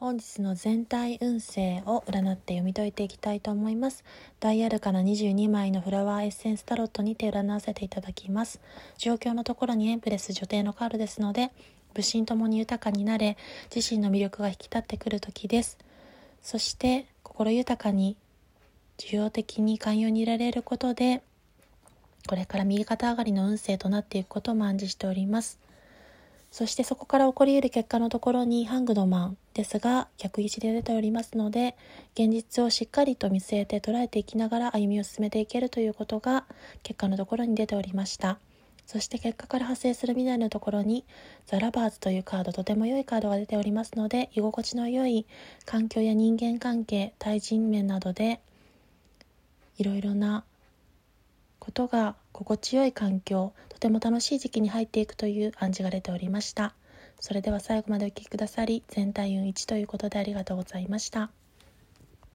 本日の全体運勢を占って読み解いていきたいと思います。ダイヤルから22枚のフラワーエッセンスタロットにて占わせていただきます。状況のところにエンプレス女帝のカードですので武神ともに豊かになれ自身の魅力が引き立ってくる時です。そして心豊かに需要的に寛容にいられることでこれから右肩上がりの運勢となっていくことも暗示しております。そしてそこから起こり得る結果のところにハングドマンですが逆位置で出ておりますので現実をしっかりと見据えて捉えていきながら歩みを進めていけるということが結果のところに出ておりました。そして結果から発生する未来のところにザ・ラバーズというカードとても良いカードが出ておりますので居心地の良い環境や人間関係対人面などでいろいろなことが心地よい環境とても楽しい時期に入っていくという暗示が出ておりました。それでは最後までお聴きくださり全体運1ということでありがとうございました。